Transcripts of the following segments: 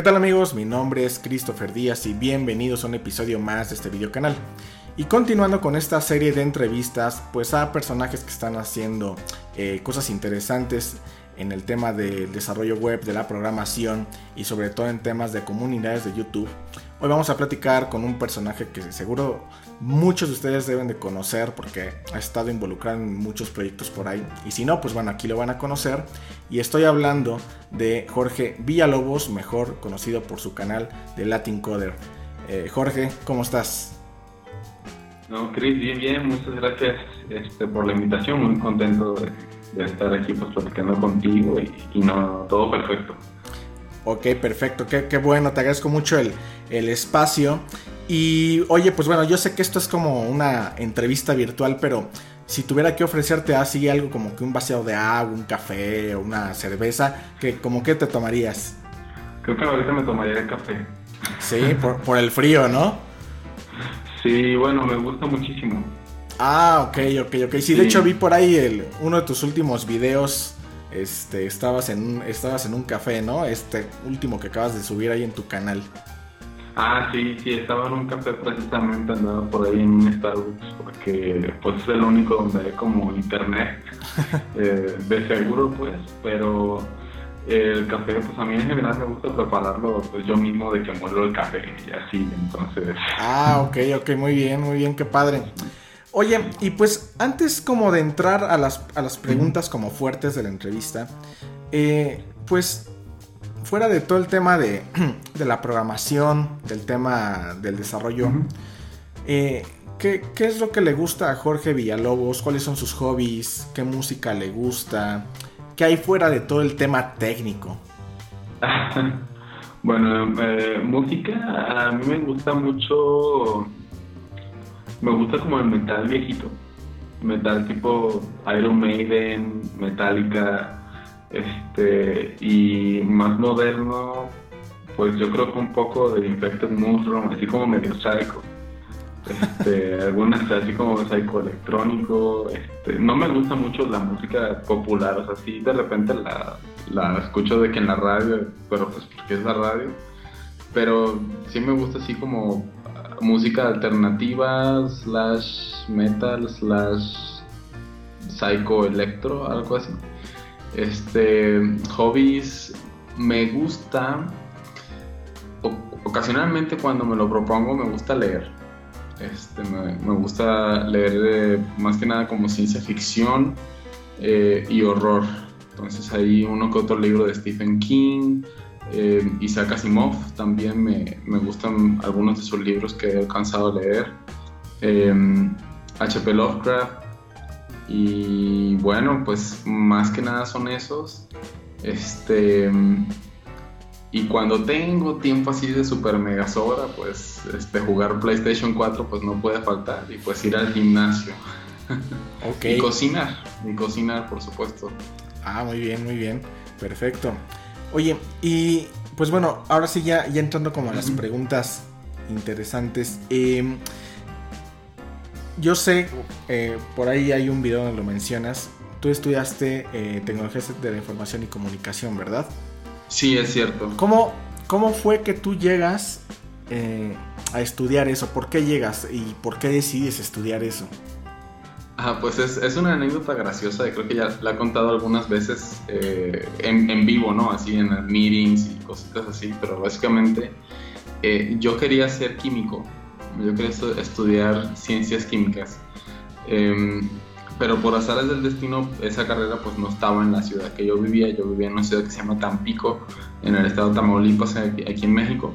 ¿Qué tal amigos? Mi nombre es Christopher Díaz y bienvenidos a un episodio más de este video canal. Y continuando con esta serie de entrevistas, pues a personajes que están haciendo eh, cosas interesantes en el tema del desarrollo web, de la programación y sobre todo en temas de comunidades de YouTube. Hoy vamos a platicar con un personaje que seguro muchos de ustedes deben de conocer porque ha estado involucrado en muchos proyectos por ahí. Y si no, pues bueno, aquí lo van a conocer. Y estoy hablando de Jorge Villalobos, mejor conocido por su canal de Latin Coder. Eh, Jorge, ¿cómo estás? No, Chris, bien, bien, muchas gracias este, por la invitación, muy contento de, estar aquí pues platicando contigo y, no, todo perfecto. Ok, perfecto, qué, qué bueno, te agradezco mucho el, el espacio. Y oye, pues bueno, yo sé que esto es como una entrevista virtual, pero si tuviera que ofrecerte así algo como que un vaciado de agua, un café o una cerveza, que como que te tomarías? Creo que ahorita me tomaría el café. Sí, por, el frío, ¿no? Sí, bueno, me gusta muchísimo. Ah, ok, ok, ok. Sí, de hecho vi por ahí el, uno de tus últimos videos. Este, estabas en, un, estabas en un café, ¿no? Este último que acabas de subir ahí en tu canal. Ah, sí, sí, estaba en un café precisamente, andaba por ahí en un Starbucks, porque pues es el único donde hay como internet, eh, de seguro pues, pero el café, pues a mí en general me gusta prepararlo pues yo mismo de que muero el café y así, entonces... Ah, ok, ok, muy bien, muy bien, qué padre. Oye, y pues antes como de entrar a las, a las preguntas como fuertes de la entrevista, eh, pues fuera de todo el tema de, la programación, del tema del desarrollo, eh, ¿qué, es lo que le gusta a Jorge Villalobos? ¿Cuáles son sus hobbies? ¿Qué música le gusta? ¿Qué hay fuera de todo el tema técnico? bueno, eh, música, a mí me gusta mucho, me gusta como el metal viejito, metal tipo Iron Maiden, Metallica, este, y más moderno, pues yo creo que un poco de Infected Mushroom, así como medio psycho. Este, algunas así como psycho electrónico. Este, no me gusta mucho la música popular, o sea, sí de repente la, la escucho de que en la radio, pero pues porque es la radio. Pero sí me gusta así como música alternativa, slash metal, slash psycho electro, algo así. Este, hobbies, me gusta, ocasionalmente cuando me lo propongo, me gusta leer. Este, me, gusta leer más que nada como ciencia ficción eh, y horror. Entonces hay uno que otro libro de Stephen King, eh, Isaac Asimov, también me, me, gustan algunos de sus libros que he alcanzado a leer. H.P. Eh, Lovecraft, y bueno, pues más que nada son esos. Este. Y cuando tengo tiempo así de super mega sobra, pues este, jugar PlayStation 4 pues no puede faltar. Y pues ir al gimnasio. y cocinar. Y cocinar, por supuesto. Ah, muy bien, muy bien. Perfecto. Oye, y pues bueno, ahora sí ya, ya entrando como a las preguntas interesantes. Eh, yo sé, eh, por ahí hay un video donde lo mencionas. Tú estudiaste eh, tecnologías de la información y comunicación, ¿verdad? Sí, es cierto. ¿Cómo, cómo fue que tú llegas eh, a estudiar eso? ¿Por qué llegas y por qué decides estudiar eso? Ah, pues es, una anécdota graciosa y creo que ya la he contado algunas veces en, en, vivo, ¿no? Así en meetings y cositas así, pero básicamente yo quería ser químico yo quería estudiar ciencias químicas. Em, pero por azares del destino, esa carrera pues no estaba en la ciudad que yo vivía. Yo vivía en una ciudad que se llama Tampico, en el estado de Tamaulipas, aquí, en México.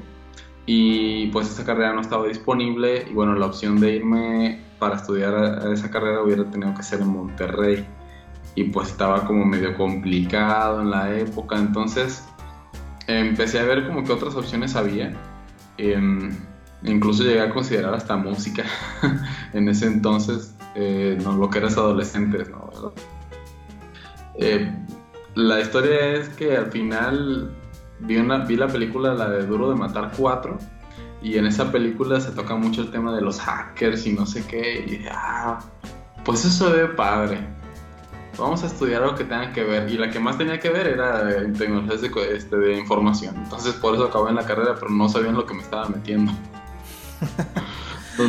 Y pues esa carrera no estaba disponible y bueno, la opción de irme para estudiar esa carrera hubiera tenido que ser en Monterrey. Y pues estaba como medio complicado en la época. Entonces empecé a ver como que otras opciones había. Em, Incluso llegué a considerar hasta música en ese entonces, eh, no, lo que eras adolescentes, ¿no? Eh, la historia es que al final vi, una, vi la película, la de Duro de Matar 4, y en esa película se toca mucho el tema de los hackers y no sé qué, y ah, pues eso ve padre. vamos a estudiar algo que tenga que ver. Y la que más tenía que ver era tecnologías de, este, de información. Entonces por eso acabé en la carrera, pero no sabía en lo que me estaba metiendo.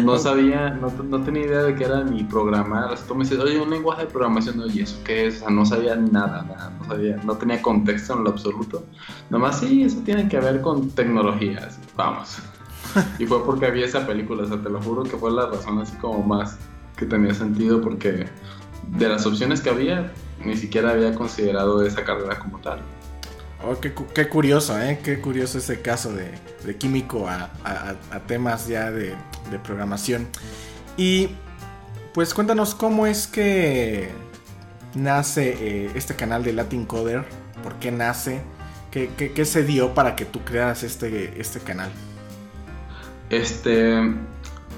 No sabía, no, no, tenía idea de qué era mi programar. Tú me dices, oye, un lenguaje de programación, oye, ¿eso qué es? O sea, no sabía nada, nada, no sabía, no tenía contexto en lo absoluto. Nomás sí, eso tiene que ver con tecnologías. Vamos. y fue porque había esa película, o sea, te lo juro que fue la razón así como más que tenía sentido porque de las opciones que había, ni siquiera había considerado esa carrera como tal. Oh, qué, curioso, ¿eh? Qué curioso ese caso de, químico a, temas ya de, programación. Y pues cuéntanos cómo es que nace eh, este canal de Latin Coder, por qué nace, qué, se dio para que tú crearas este, este canal. Este,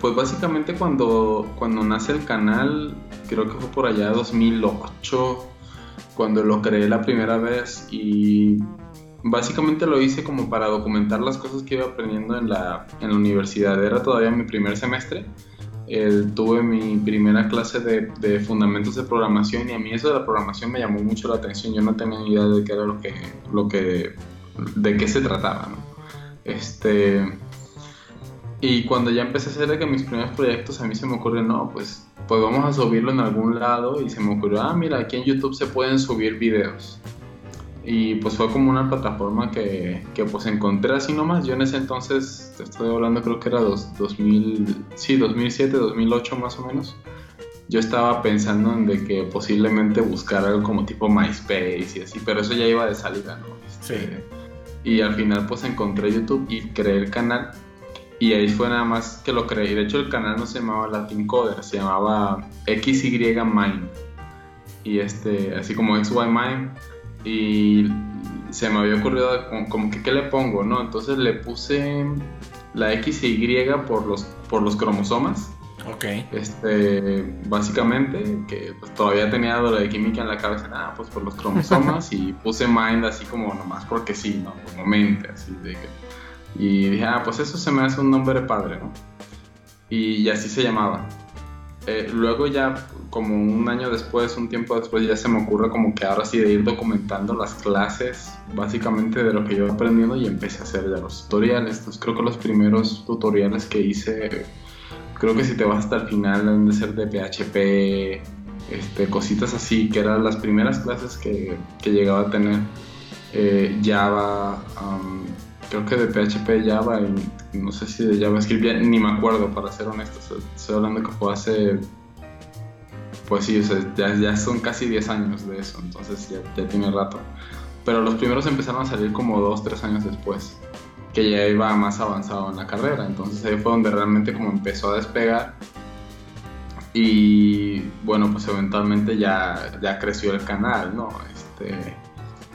pues básicamente cuando, cuando nace el canal, creo que fue por allá 2008, cuando lo creé la primera vez y básicamente lo hice como para documentar las cosas que iba aprendiendo en la, en la universidad. Era todavía mi primer semestre. tuve mi primera clase de, fundamentos de programación y a mí eso de la programación me llamó mucho la atención. Yo no tenía idea de qué era lo que, lo que, de qué se trataba. Este, y cuando ya empecé a hacer que mis primeros proyectos, a mí se me ocurrió, no, pues, pues vamos a subirlo en algún lado. Y se me ocurrió, ah, mira, aquí en YouTube se pueden subir videos. Y pues fue como una plataforma que, que pues encontré así nomás. Yo en ese entonces, te estoy hablando, creo que era dos, 2000, sí, 2007, 2008 más o menos. Yo estaba pensando en de que posiblemente buscar algo como tipo MySpace y así, pero eso ya iba de salida, ¿no? sí. Este, y al final pues encontré YouTube y creé el canal y ahí fue nada más que lo creí. De hecho, el canal no se llamaba Latin Coder, se llamaba XY Mind. Y este, así como XY Mind. Y se me había ocurrido como, que qué le pongo, ¿no? Entonces le puse la XY por los, por los cromosomas. Ok. Este, básicamente, que pues, todavía tenía lo de química en la cabeza, nada, pues por los cromosomas. y puse Mind así como nomás porque sí, ¿no? Como mente, así de que y dije, ah, pues eso se me hace un nombre padre, ¿no? Y, así se llamaba. Eh, luego ya, como un año después, un tiempo después, ya se me ocurre como que ahora sí de ir documentando las clases, básicamente de lo que yo he aprendiendo y empecé a hacer ya los tutoriales. Entonces creo que los primeros tutoriales que hice, creo que si te vas hasta el final deben de ser de PHP, este, cositas así, que eran las primeras clases que, que llegaba a tener. Eh, Java, um, creo que de PHP, Java y no sé si de JavaScript, ni me acuerdo para ser honesto. estoy hablando que fue hace. Pues sí, ya, son casi 10 años de eso, entonces ya, ya tiene rato. Pero los primeros empezaron a salir como 2, 3 años después, que ya iba más avanzado en la carrera. Entonces ahí fue donde realmente como empezó a despegar. Y bueno, pues eventualmente ya, ya creció el canal, ¿no? Este,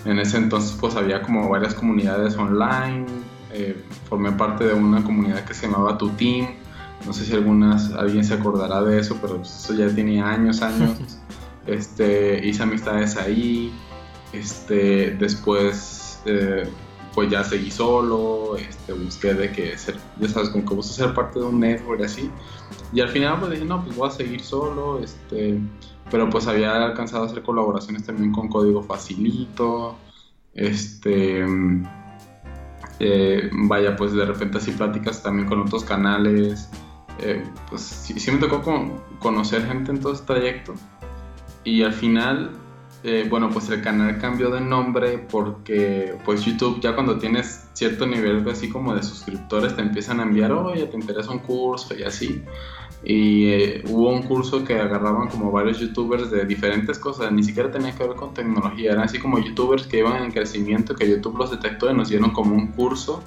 en ese entonces pues había como varias comunidades online, eh, formé parte de una comunidad que se llamaba Tu Team, no sé si algunas, alguien se acordará de eso, pero eso ya tenía años, años. este, hice amistades ahí, este, después eh, pues ya seguí solo, este, busqué de que ser, ya sabes, como que busco ser parte de un network así. Y al final pues dije, no, pues voy a seguir solo, este, pero pues había alcanzado a hacer colaboraciones también con código facilito, este, eh, vaya, pues de repente así pláticas también con otros canales, eh, pues sí, me tocó conocer gente en todo este trayecto. Y al final, eh, bueno, pues el canal cambió de nombre porque pues YouTube ya cuando tienes cierto nivel así como de suscriptores te empiezan a enviar, oye, te interesa un curso y así. Y eh, hubo un curso que agarraban como varios youtubers de diferentes cosas, ni siquiera tenía que ver con tecnología, eran así como youtubers que iban en crecimiento, que YouTube los detectó y nos dieron como un curso,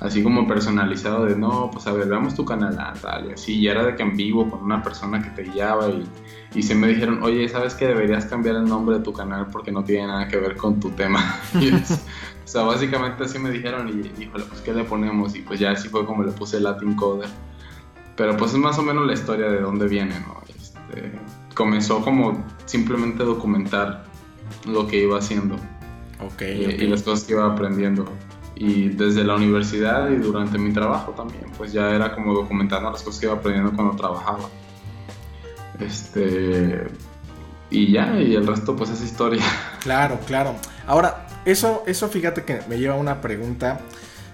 así como personalizado de no, pues a ver, veamos tu canal, ah, tal, y así, y era de que en vivo con una persona que te guiaba y, y se me dijeron, oye, ¿sabes que deberías cambiar el nombre de tu canal porque no tiene nada que ver con tu tema? o sea, básicamente así me dijeron y, híjole, pues ¿qué le ponemos? Y pues ya así fue como le puse Latin Coder. Pero pues es más o menos la historia de dónde viene, ¿no? Este, comenzó como simplemente documentar lo que iba haciendo. Okay, y, las cosas que iba aprendiendo. Y desde la universidad y durante mi trabajo también, pues ya era como documentando las cosas que iba aprendiendo cuando trabajaba. Este, y ya, y el resto pues es historia. Claro, claro. Ahora, eso, eso fíjate que me lleva a una pregunta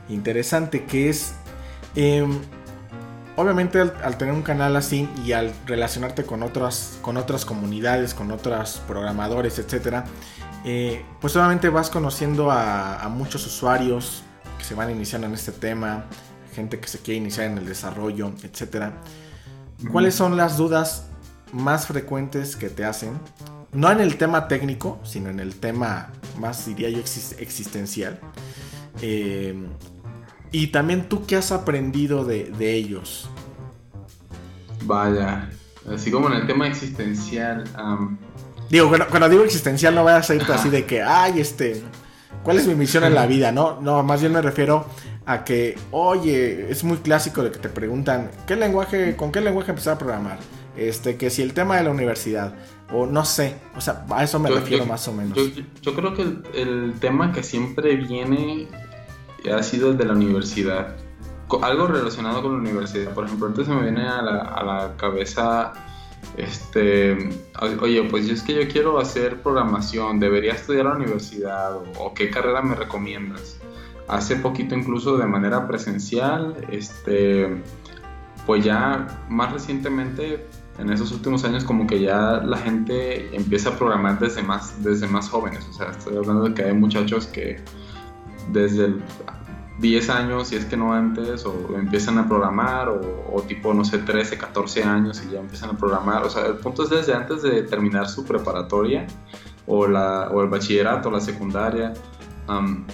interesante que es, em, obviamente al, tener un canal así y al relacionarte con otras, con otras comunidades, con otros programadores, etcétera, eh, pues obviamente vas conociendo a, muchos usuarios que se van iniciando en este tema, gente que se quiere iniciar en el desarrollo, etcétera. ¿Cuáles son las dudas más frecuentes que te hacen? No en el tema técnico, sino en el tema más, diría yo, existencial. Eh, y también tú qué has aprendido de, ellos. Vaya, así como en el tema existencial. Digo, cuando, digo existencial no vayas a irte así de que, ay, este, ¿cuál es mi misión en la vida? No, no, más bien me refiero a que, oye, es muy clásico de que te preguntan, ¿qué lenguaje, con qué lenguaje empezar a programar? Este, que si el tema de la universidad, o no sé, o sea, a eso me refiero más o menos. Yo, creo que el, tema que siempre viene ha sido el de la universidad. Algo relacionado con la universidad. Por ejemplo, antes se me viene a la, a la cabeza, este, oye, pues yo es que yo quiero hacer programación, debería estudiar a la universidad o, qué carrera me recomiendas. Hace poquito incluso de manera presencial, este, pues ya más recientemente en esos últimos años como que ya la gente empieza a programar desde más, desde más jóvenes. O sea, estoy hablando de que hay muchachos que desde 10 años, si es que no antes, o empiezan a programar, o, tipo, no sé, 13, 14 años y ya empiezan a programar. O sea, el punto es desde antes de terminar su preparatoria, o, la, o el bachillerato, la secundaria,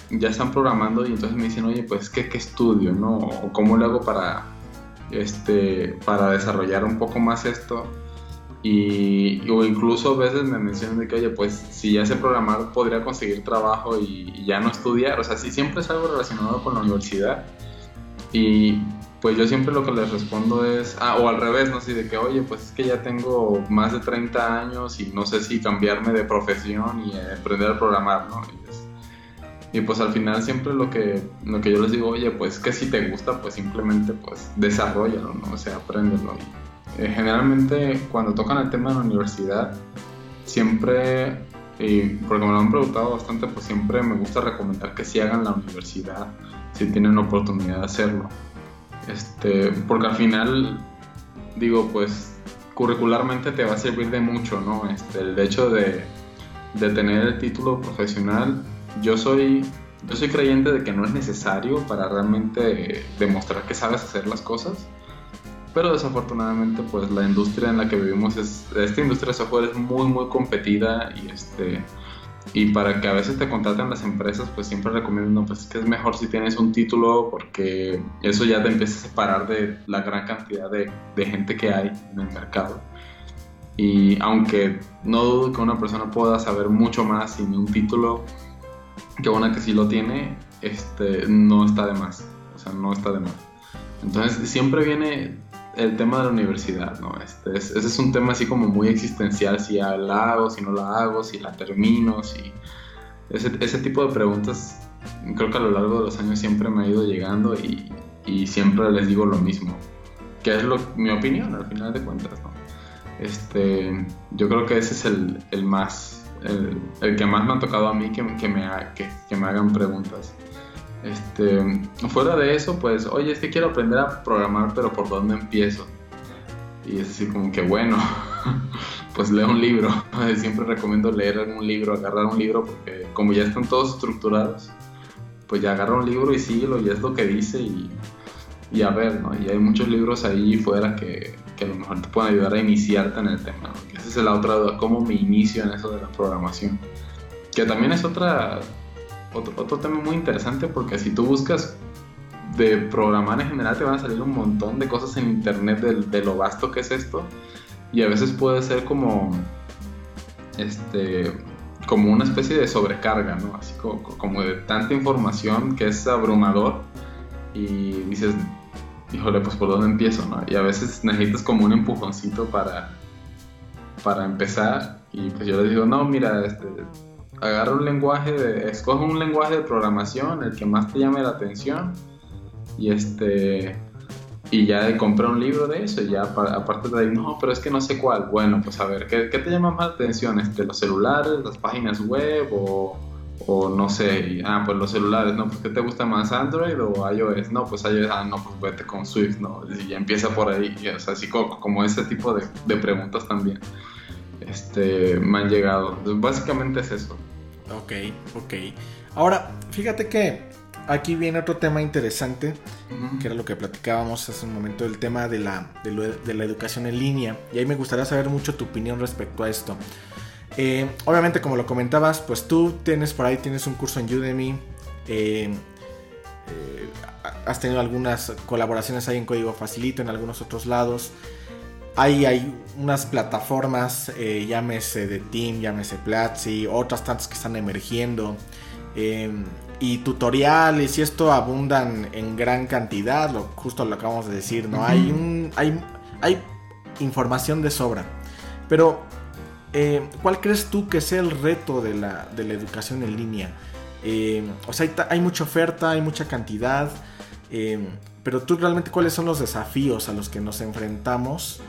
ya están programando y entonces me dicen, oye, pues, ¿qué, qué estudio, no? O cómo le hago para, este, para desarrollar un poco más esto. Y, o incluso a veces me mencionan de que, oye, pues si ya sé programar, podría conseguir trabajo y, ya no estudiar. O sea, si siempre es algo relacionado con la universidad. Y pues yo siempre lo que les respondo es, ah, o al revés, no sé, de que, oye, pues es que ya tengo más de 30 años y no sé si cambiarme de profesión y aprender a programar, ¿no? Y, pues al final siempre lo que, lo que yo les digo, oye, pues que si te gusta, pues simplemente pues desarrollalo, ¿no? O sea, apréndelo. Eh, generalmente cuando tocan el tema de la universidad, siempre, y porque me lo han preguntado bastante, pues siempre me gusta recomendar que si hagan la universidad, si tienen la oportunidad de hacerlo. Este, porque al final, digo, pues curricularmente te va a servir de mucho, ¿no? Este, el hecho de, de tener el título profesional, yo soy yo soy creyente de que no es necesario para realmente demostrar que sabes hacer las cosas, pero desafortunadamente pues la industria en la que vivimos es esta industria de software es muy muy competida y este y para que a veces te contraten las empresas pues siempre recomiendo pues que es mejor si tienes un título porque eso ya te empieza a separar de la gran cantidad de, de gente que hay en el mercado. Y aunque no dudo que una persona pueda saber mucho más sin un título que una que sí lo tiene este no está de más. O sea no está de más. Entonces siempre viene el tema de la universidad, ¿no? Este, ese es un tema así como muy existencial, si la hago, si no la hago, si la termino, si... Ese, tipo de preguntas creo que a lo largo de los años siempre me ha ido llegando y, siempre les digo lo mismo, que es lo, mi opinión al final de cuentas. Este, yo creo que ese es el, el más, el, que más me ha tocado a mí que, me, que, que me hagan preguntas. Este, fuera de eso, pues, oye, es que quiero aprender a programar, pero ¿por dónde empiezo? Y es así como que, bueno, pues leo un libro. Siempre recomiendo leer un libro, agarrar un libro, porque como ya están todos estructurados, pues ya agarra un libro y síguelo y es lo que dice y, y a ver, ¿no? Y hay muchos libros ahí fuera que, que, a lo mejor te pueden ayudar a iniciarte en el tema, ¿no? Esa es la otra duda, cómo me inicio en eso de la programación. Que también es otra otro, otro tema muy interesante porque si tú buscas de programar en general te van a salir un montón de cosas en internet de, lo vasto que es esto. Y a veces puede ser como este como una especie de sobrecarga no así como, como de tanta información que es abrumador y dices híjole pues por dónde empiezo no y a veces necesitas como un empujoncito para para empezar. Y pues yo les digo no mira este agarra un lenguaje, de, escoge un lenguaje de programación, el que más te llame la atención, y este y ya compré un libro de eso y ya aparte de ahí, no, pero es que no sé cuál. Bueno, pues a ver, ¿qué, qué te llama más la atención? Este, ¿Los celulares, las páginas web o, o no sé? ah, pues los celulares, ¿no? Pues ¿qué te gusta más, Android o iOS? No, pues iOS, ah, no, pues vete con Swift, ¿no? Y empieza por ahí, o sea, así como, ese tipo de preguntas también este, me han llegado. Básicamente es eso. Ok, ok. Ahora, fíjate que aquí viene otro tema interesante, que era lo que platicábamos hace un momento, el tema de la, de, la educación en línea. Y ahí me gustaría saber mucho tu opinión respecto a esto. Eh, obviamente, como lo comentabas, pues tú tienes por ahí, tienes un curso en Udemy. Eh, eh, has tenido algunas colaboraciones ahí en Código Facilito, en algunos otros lados. Ahí hay unas plataformas, llámese de Team, llámese Platzi, otras tantas que están emergiendo. Em, y tutoriales y esto abundan en gran cantidad, lo, justo lo acabamos de decir, ¿no? hay, un, hay, hay información de sobra. Pero, eh, ¿cuál crees tú que sea el reto de la, de la educación en línea? Eh, o sea, hay, mucha oferta, hay mucha cantidad, eh, pero tú realmente cuáles son los desafíos a los que nos enfrentamos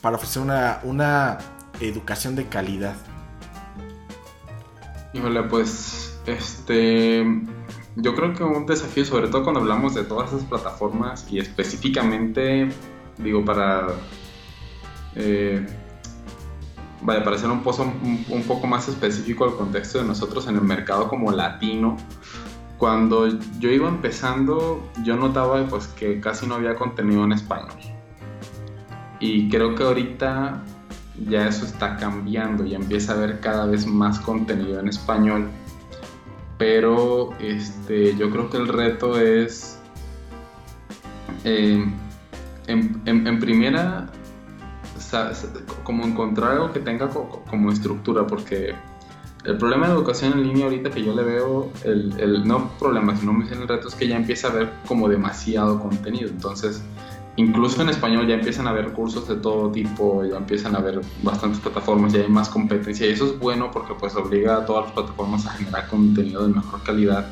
para ofrecer una, una educación de calidad? Híjole, pues este, yo creo que un desafío, sobre todo cuando hablamos de todas esas plataformas y específicamente, digo, para, eh, para ser un, pozo, un, poco más específico al contexto de nosotros en el mercado como latino, cuando yo iba empezando, yo notaba pues que casi no había contenido en español. Y creo que ahorita ya eso está cambiando y empieza a haber cada vez más contenido en español pero este, yo creo que el reto es, eh, en, primera, como encontrar algo que tenga como estructura, porque el problema de educación en línea ahorita que yo le veo, el, el no problema, sino el reto es que ya empieza a haber como demasiado contenido, entonces incluso en español ya empiezan a haber cursos de todo tipo, ya empiezan a haber bastantes plataformas, ya hay más competencia y eso es bueno porque pues obliga a todas las plataformas a generar contenido de mejor calidad.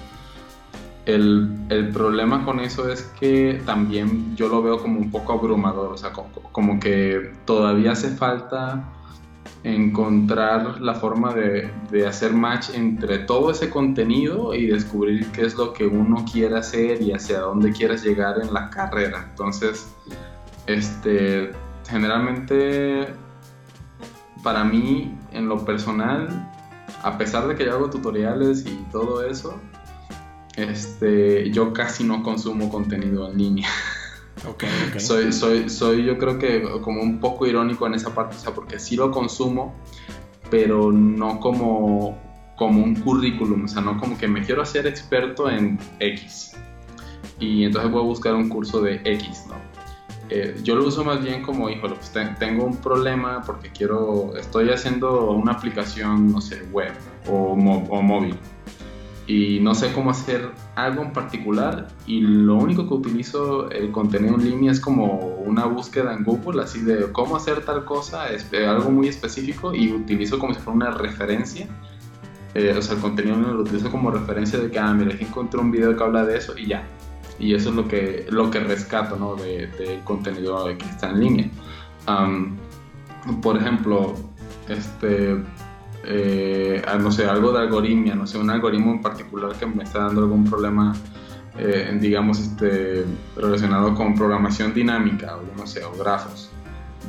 El, el problema con eso es que también yo lo veo como un poco abrumador, o sea, como que todavía hace falta encontrar la forma de, de, hacer match entre todo ese contenido y descubrir qué es lo que uno quiere hacer y hacia dónde quieres llegar en la carrera. Entonces, este, generalmente, para mí, en lo personal, a pesar de que yo hago tutoriales y todo eso, este, yo casi no consumo contenido en línea. Soy, soy, soy yo creo que como un poco irónico en esa parte, o sea, porque sí lo consumo, pero no como, como un currículum, o sea, no como que me quiero hacer experto en X. Y entonces voy a buscar un curso de X, ¿no? Eh, yo lo uso más bien como, híjole, pues tengo un problema porque quiero, estoy haciendo una aplicación, no sé, web o, o móvil y no sé cómo hacer algo en particular y lo único que utilizo el contenido en línea es como una búsqueda en Google así de cómo hacer tal cosa, es algo muy específico y utilizo como si fuera una referencia. Eh, o sea, el contenido lo utilizo como referencia de que, ah, mira, encontré un video que habla de eso y ya. Y eso es lo que, lo que rescato, ¿no? Del de contenido que está en línea. por ejemplo, este, eh, no sé, algo de algoritmia, no sé, un algoritmo en particular que me está dando algún problema, eh, digamos, este, relacionado con programación dinámica, o no sé, o grafos.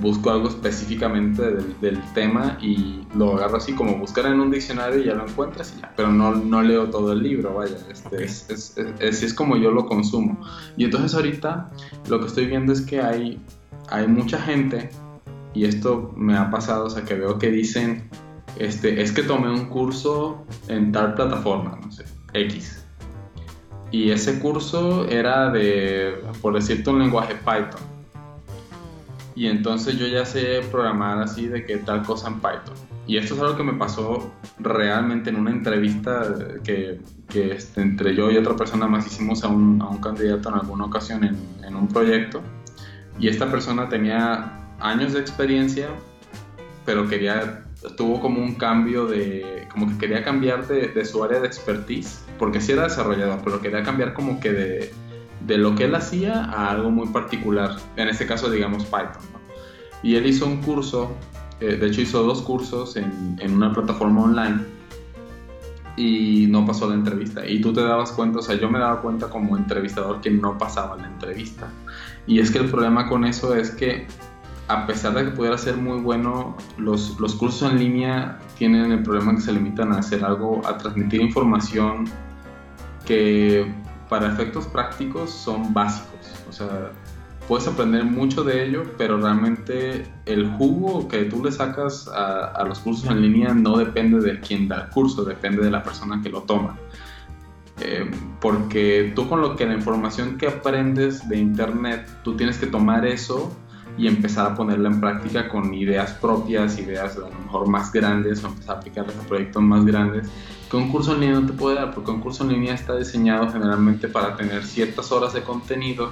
Busco algo específicamente del, tema y lo agarro así como buscar en un diccionario y ya lo encuentras y ya, pero no, no leo todo el libro, vaya, este, es, es, es, es, como yo lo consumo. Y entonces ahorita lo que estoy viendo es que hay, hay mucha gente, y esto me ha pasado, o sea, que veo que dicen, este, es que tomé un curso en tal plataforma, no sé, X. Y ese curso era de, por decirte, un lenguaje Python. Y entonces yo ya sé programar así de que tal cosa en Python. Y esto es algo que me pasó realmente en una entrevista que, que este, entre yo y otra persona más hicimos a un, candidato en alguna ocasión en un proyecto. Y esta persona tenía años de experiencia, pero quería tuvo como un cambio de, como que quería cambiar de, de, su área de expertise, porque sí era desarrollador, pero quería cambiar como que de, de lo que él hacía a algo muy particular, en este caso digamos Python. Y él hizo un curso, eh, de hecho hizo dos cursos en, en, una plataforma online y no pasó la entrevista. Y tú te dabas cuenta, o sea, yo me daba cuenta como entrevistador que no pasaba la entrevista. Y es que el problema con eso es que a pesar de que pudiera ser muy bueno, los, los cursos en línea tienen el problema que se limitan a hacer algo, a transmitir información que para efectos prácticos son básicos. O sea, puedes aprender mucho de ello, pero realmente el jugo que tú le sacas a, los cursos en línea no depende de quien da el curso, depende de la persona que lo toma. Eh, porque tú con lo que la información que aprendes de internet, tú tienes que tomar eso y empezar a ponerla en práctica con ideas propias, ideas a lo mejor más grandes o empezar a aplicarlas a proyectos más grandes que un curso en línea no te puede dar, porque un curso en línea está diseñado generalmente para tener ciertas horas de contenido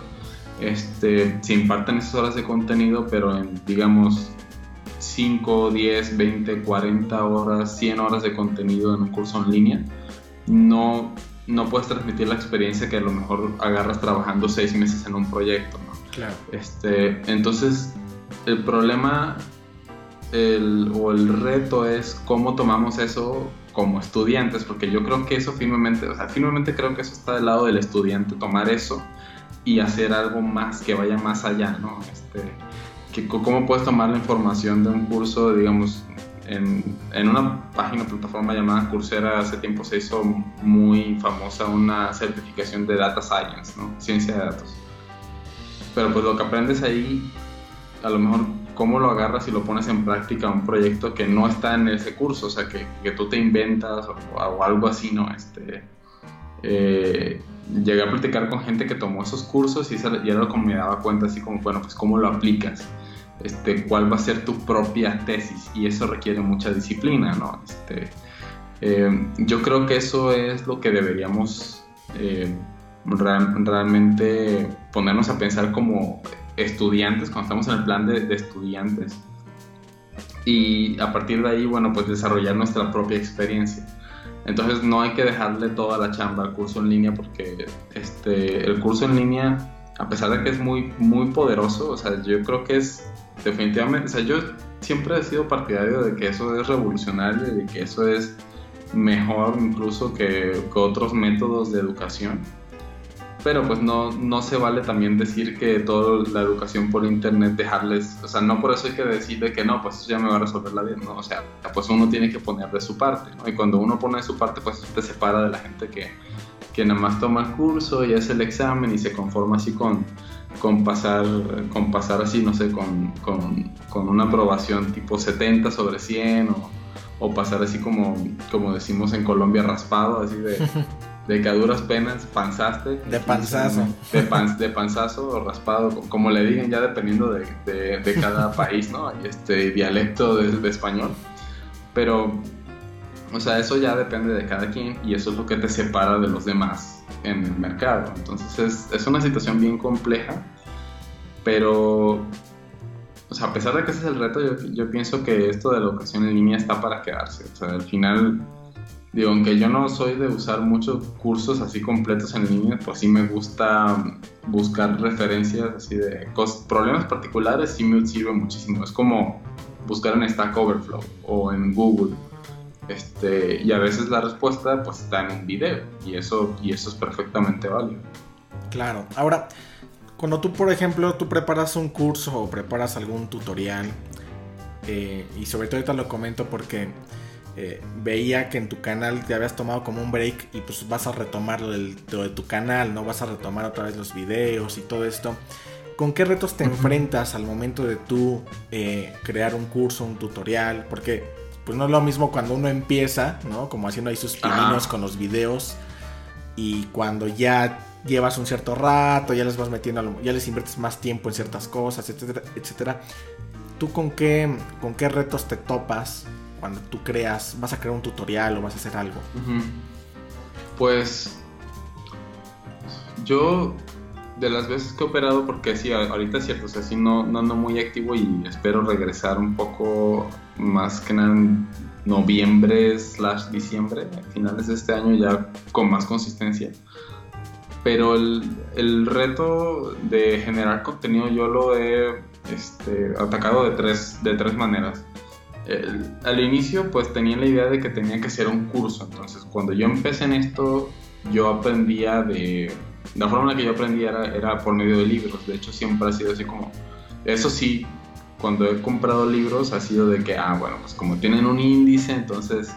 este, se imparten esas horas de contenido, pero en, digamos, 5, 10, 20, 40 horas, 100 horas de contenido en un curso en línea, no, no puedes transmitir la experiencia que a lo mejor agarras trabajando 6 meses en un proyecto. Claro. Este, entonces, el problema el, o el reto es cómo tomamos eso como estudiantes, porque yo creo que eso firmemente, o sea, firmemente creo que eso está del lado del estudiante, tomar eso y hacer algo más que vaya más allá, ¿no? Este, que, ¿Cómo puedes tomar la información de un curso, digamos, en, en, una página, plataforma llamada Coursera, hace tiempo se hizo muy famosa una certificación de Data Science, ¿no? Ciencia de datos. Pero pues lo que aprendes ahí, a lo mejor cómo lo agarras y lo pones en práctica un proyecto que no está en ese curso, o sea, que, que tú te inventas o, algo así, ¿no? Este, eh, llegué a platicar con gente que tomó esos cursos y, y era como me daba cuenta así como, bueno, pues cómo lo aplicas, este, cuál va a ser tu propia tesis y eso requiere mucha disciplina, ¿no? Este, eh, yo creo que eso es lo que deberíamos eh, realmente ponernos a pensar como estudiantes, cuando estamos en el plan de, estudiantes. Y a partir de ahí, bueno, pues desarrollar nuestra propia experiencia. Entonces no hay que dejarle toda la chamba al curso en línea porque este, el curso en línea, a pesar de que es muy, muy poderoso, o sea, yo creo que es definitivamente, o sea, yo siempre he sido partidario de que eso es revolucionario de que eso es mejor incluso que otros métodos de educación pero pues no, no se vale también decir que toda la educación por internet dejarles, o sea, no por eso hay que decir de que no, pues eso ya me va a resolver la vida, no, o sea, pues uno tiene que poner de su parte, ¿no? Y cuando uno pone de su parte, pues te separa de la gente que, que nada más toma el curso y hace el examen y se conforma así con, con pasar, con pasar así, no sé, con, con, con una aprobación tipo 70 sobre 100 o, o pasar así como, como decimos en Colombia raspado, así de... de que a duras penas panzaste. De panzazo. De, de panzazo o raspado, como le digan ya dependiendo de, de, cada país, ¿no? Este dialecto de, español. Pero, o sea, eso ya depende de cada quien y eso es lo que te separa de los demás en el mercado. Entonces es, es una situación bien compleja, pero, o sea, a pesar de que ese es el reto, yo, yo pienso que esto de la educación en línea está para quedarse. O sea, al final Digo, aunque yo no soy de usar muchos cursos así completos en línea, pues sí me gusta buscar referencias así de problemas particulares, sí me sirve muchísimo. Es como buscar en Stack Overflow o en Google. Este, y a veces la respuesta pues está en un video y eso, y eso es perfectamente válido. Claro. Ahora, cuando tú, por ejemplo, tú preparas un curso o preparas algún tutorial, eh, y sobre todo ahorita lo comento porque eh, veía que en tu canal te habías tomado como un break y pues vas a retomar lo, de tu canal, ¿no? Vas a retomar otra vez los videos y todo esto. ¿Con qué retos te enfrentas al momento de tú eh, crear un curso, un tutorial? Porque pues no es lo mismo cuando uno empieza, ¿no? Como haciendo ahí sus pininos con los videos y cuando ya llevas un cierto rato, ya les vas metiendo, ya les inviertes más tiempo en ciertas cosas, etcétera, etcétera. ¿Tú con qué, con qué retos te topas cuando tú creas, vas a crear un tutorial o vas a hacer algo? Pues yo de las veces que he operado, porque sí, ahorita es cierto, o sea, sí no, no ando muy activo y espero regresar un poco más que en noviembre slash diciembre, finales de este año ya con más consistencia. pero el, el, reto de generar contenido yo lo he este, atacado de tres, de tres maneras. Al inicio pues tenía la idea de que tenía que ser un curso, entonces cuando yo empecé en esto yo aprendía de... La forma en la que yo aprendía era, por medio de libros, de hecho siempre ha sido así como... Eso sí, cuando he comprado libros ha sido de que, ah, bueno, pues como tienen un índice, entonces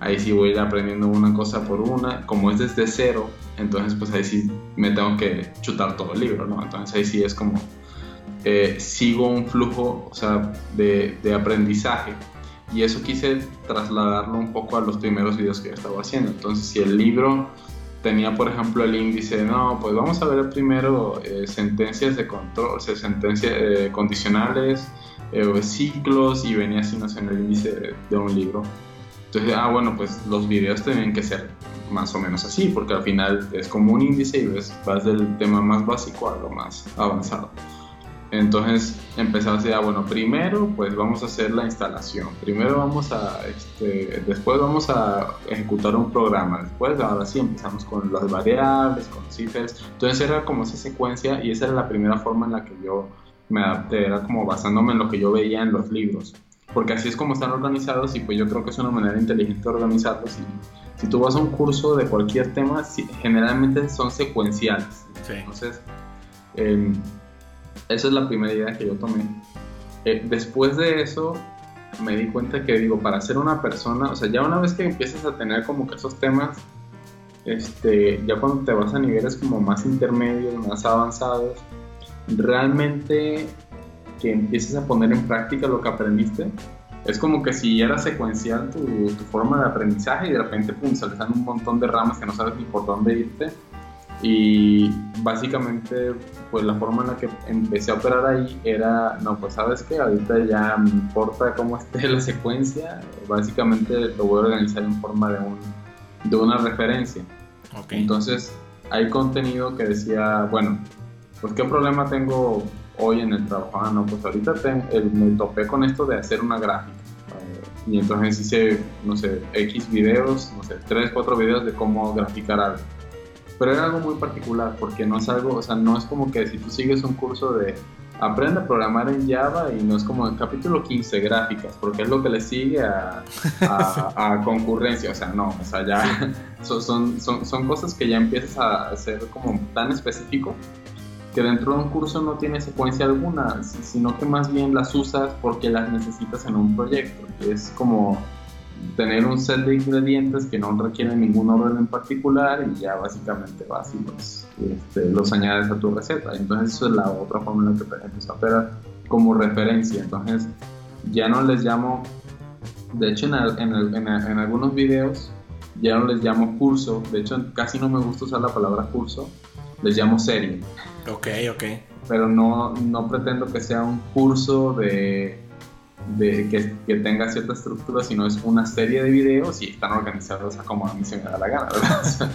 ahí sí voy aprendiendo una cosa por una. Como es desde cero, entonces pues ahí sí me tengo que chutar todo el libro, ¿no? Entonces ahí sí es como, eh, sigo un flujo, o sea, de, de, aprendizaje. Y eso quise trasladarlo un poco a los primeros videos que yo estaba haciendo. Entonces si el libro tenía, por ejemplo, el índice, no, pues vamos a ver primero eh, sentencias de control, o sea, sentencias eh, condicionales, ciclos, y venía así, no sé, en el índice de un libro. Entonces, ah, bueno, pues los videos tienen que ser más o menos así, porque al final es como un índice y ves, vas del tema más básico a lo más avanzado. Entonces empezaba a decir, ah, bueno, primero pues vamos a hacer la instalación, primero vamos a, este, después vamos a ejecutar un programa, después ahora sí empezamos con las variables, con cifras, entonces era como esa secuencia y esa era la primera forma en la que yo me adapté, era como basándome en lo que yo veía en los libros. Porque así es como están organizados y pues yo creo que es una manera inteligente de organizarlos. Y si tú vas a un curso de cualquier tema, generalmente son secuenciales. Entonces, em, esa es la primera idea que yo tomé. Eh, después de eso, me di cuenta que, digo, para ser una persona, o sea, ya una vez que empiezas a tener como que esos temas, este, ya cuando te vas a niveles como más intermedios, más avanzados, realmente que empieces a poner en práctica lo que aprendiste. Es como que si era secuencial tu, forma de aprendizaje y de repente, pum, dan un montón de ramas que no sabes ni por dónde irte. Y básicamente, pues la forma en la que empecé a operar ahí era, no, pues sabes que ahorita ya me importa cómo esté la secuencia, básicamente lo voy a organizar en forma de, un, de una referencia. Entonces, hay contenido que decía, bueno, pues qué problema tengo hoy en el trabajo, ah, no, pues ahorita me topé con esto de hacer una gráfica. Eh, y entonces hice, no sé, X videos, no sé, 3, 4 videos de cómo graficar algo. Pero era algo muy particular porque no es algo, o sea, no es como que si tú sigues un curso de aprende a programar en Java y no es como el capítulo 15 gráficas, porque es lo que le sigue a, a, concurrencia, o sea, no, o sea, ya son, son, son, cosas que ya empiezas a hacer como tan específico que dentro de un curso no tiene secuencia alguna, sino que más bien las usas porque las necesitas en un proyecto. Es como tener un set de ingredientes que no requieren ningún orden en particular y ya básicamente vas y los, este, los añades a tu receta. Entonces eso es la otra forma en la que a operar como referencia. Entonces ya no les llamo, de hecho en, en, en algunos videos ya no les llamo curso, de hecho casi no me gusta usar la palabra curso, les llamo serie. Ok, ok. Pero no, no pretendo que sea un curso de, de que, que, tenga cierta estructura, sino es una serie de videos y están organizados a como a mí se me da la gana, ¿verdad?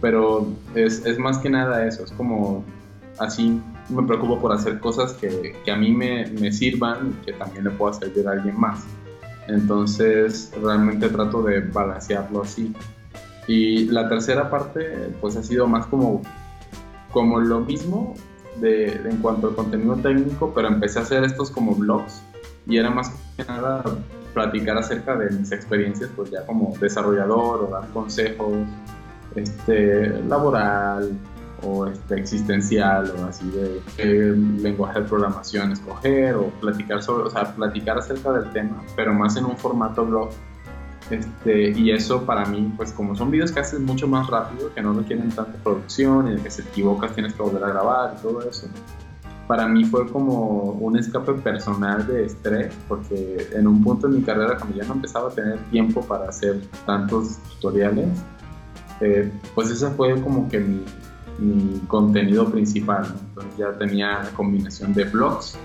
Pero es, es, más que nada eso, es como así me preocupo por hacer cosas que, que a mí me, me, sirvan y que también le pueda servir a alguien más. Entonces realmente trato de balancearlo así. Y la tercera parte pues ha sido más como como lo mismo de, en cuanto al contenido técnico, pero empecé a hacer estos como blogs y era más que nada platicar acerca de mis experiencias, pues ya como desarrollador o dar consejos este, laboral o este, existencial o así de qué lenguaje de programación escoger o platicar sobre, o sea, platicar acerca del tema, pero más en un formato blog este, y eso para mí, pues como son videos que haces mucho más rápido, que no requieren tanta producción y de que se equivocas tienes que volver a grabar y todo eso, para mí fue como un escape personal de estrés, porque en un punto en mi carrera, cuando ya no empezaba a tener tiempo para hacer tantos tutoriales, eh, pues ese fue como que mi, mi contenido principal. Entonces ya tenía combinación de blogs